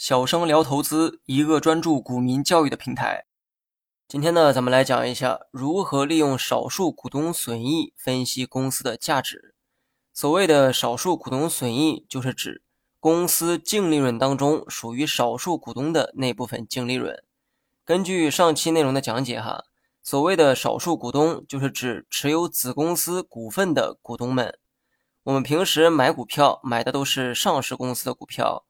小生聊投资，一个专注股民教育的平台。今天呢，咱们来讲一下如何利用少数股东损益分析公司的价值。所谓的少数股东损益，就是指公司净利润当中属于少数股东的那部分净利润。根据上期内容的讲解，哈，所谓的少数股东，就是指持有子公司股份的股东们。我们平时买股票买的都是上市公司的股票，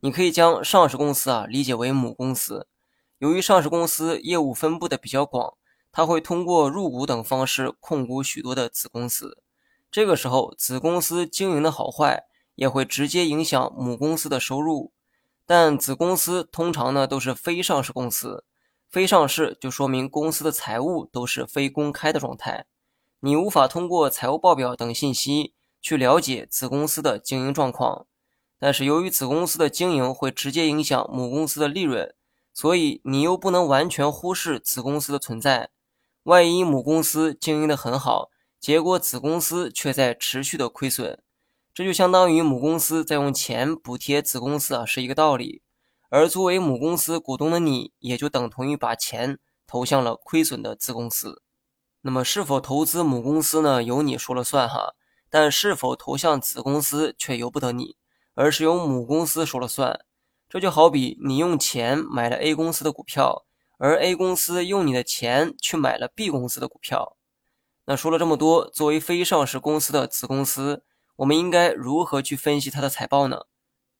你可以将上市公司啊理解为母公司。由于上市公司业务分布的比较广，它会通过入股等方式控股许多的子公司。这个时候，子公司经营的好坏也会直接影响母公司的收入。但子公司通常呢都是非上市公司，非上市就说明公司的财务都是非公开的状态，你无法通过财务报表等信息。去了解子公司的经营状况，但是由于子公司的经营会直接影响母公司的利润，所以你又不能完全忽视子公司的存在。万一母公司经营的很好，结果子公司却在持续的亏损，这就相当于母公司在用钱补贴子公司啊，是一个道理。而作为母公司股东的你，也就等同于把钱投向了亏损的子公司。那么，是否投资母公司呢？由你说了算哈。但是否投向子公司却由不得你，而是由母公司说了算。这就好比你用钱买了 A 公司的股票，而 A 公司用你的钱去买了 B 公司的股票。那说了这么多，作为非上市公司的子公司，我们应该如何去分析它的财报呢？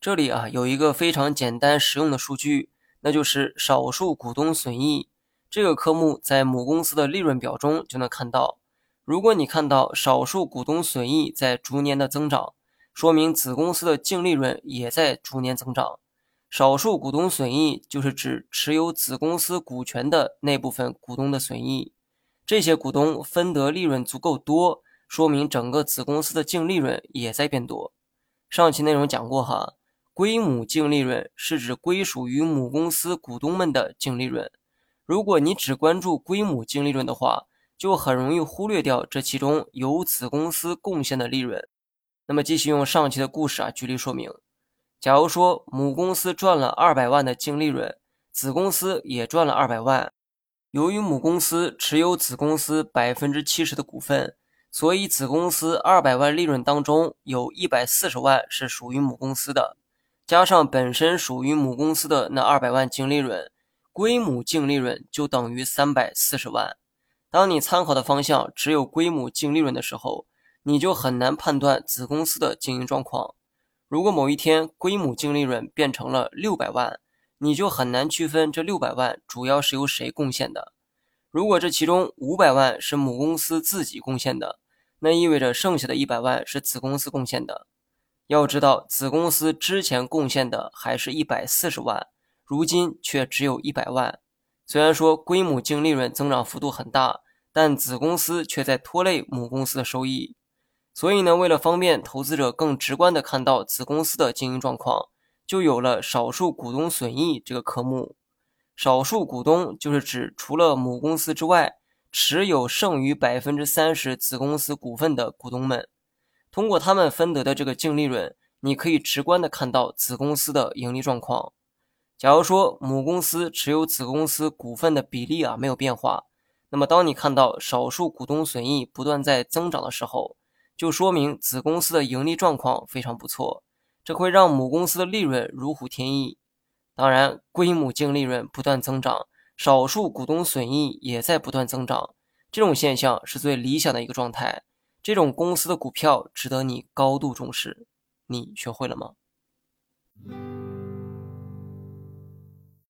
这里啊有一个非常简单实用的数据，那就是少数股东损益这个科目，在母公司的利润表中就能看到。如果你看到少数股东损益在逐年的增长，说明子公司的净利润也在逐年增长。少数股东损益就是指持有子公司股权的那部分股东的损益，这些股东分得利润足够多，说明整个子公司的净利润也在变多。上期内容讲过哈，归母净利润是指归属于母公司股东们的净利润。如果你只关注归母净利润的话，就很容易忽略掉这其中由子公司贡献的利润。那么，继续用上期的故事啊举例说明。假如说母公司赚了二百万的净利润，子公司也赚了二百万。由于母公司持有子公司百分之七十的股份，所以子公司二百万利润当中有一百四十万是属于母公司的，加上本身属于母公司的那二百万净利润，归母净利润就等于三百四十万。当你参考的方向只有归母净利润的时候，你就很难判断子公司的经营状况。如果某一天归母净利润变成了六百万，你就很难区分这六百万主要是由谁贡献的。如果这其中五百万是母公司自己贡献的，那意味着剩下的一百万是子公司贡献的。要知道，子公司之前贡献的还是一百四十万，如今却只有一百万。虽然说归母净利润增长幅度很大。但子公司却在拖累母公司的收益，所以呢，为了方便投资者更直观的看到子公司的经营状况，就有了少数股东损益这个科目。少数股东就是指除了母公司之外，持有剩余百分之三十子公司股份的股东们。通过他们分得的这个净利润，你可以直观的看到子公司的盈利状况。假如说母公司持有子公司股份的比例啊没有变化。那么，当你看到少数股东损益不断在增长的时候，就说明子公司的盈利状况非常不错，这会让母公司的利润如虎添翼。当然，归母净利润不断增长，少数股东损益也在不断增长，这种现象是最理想的一个状态。这种公司的股票值得你高度重视。你学会了吗？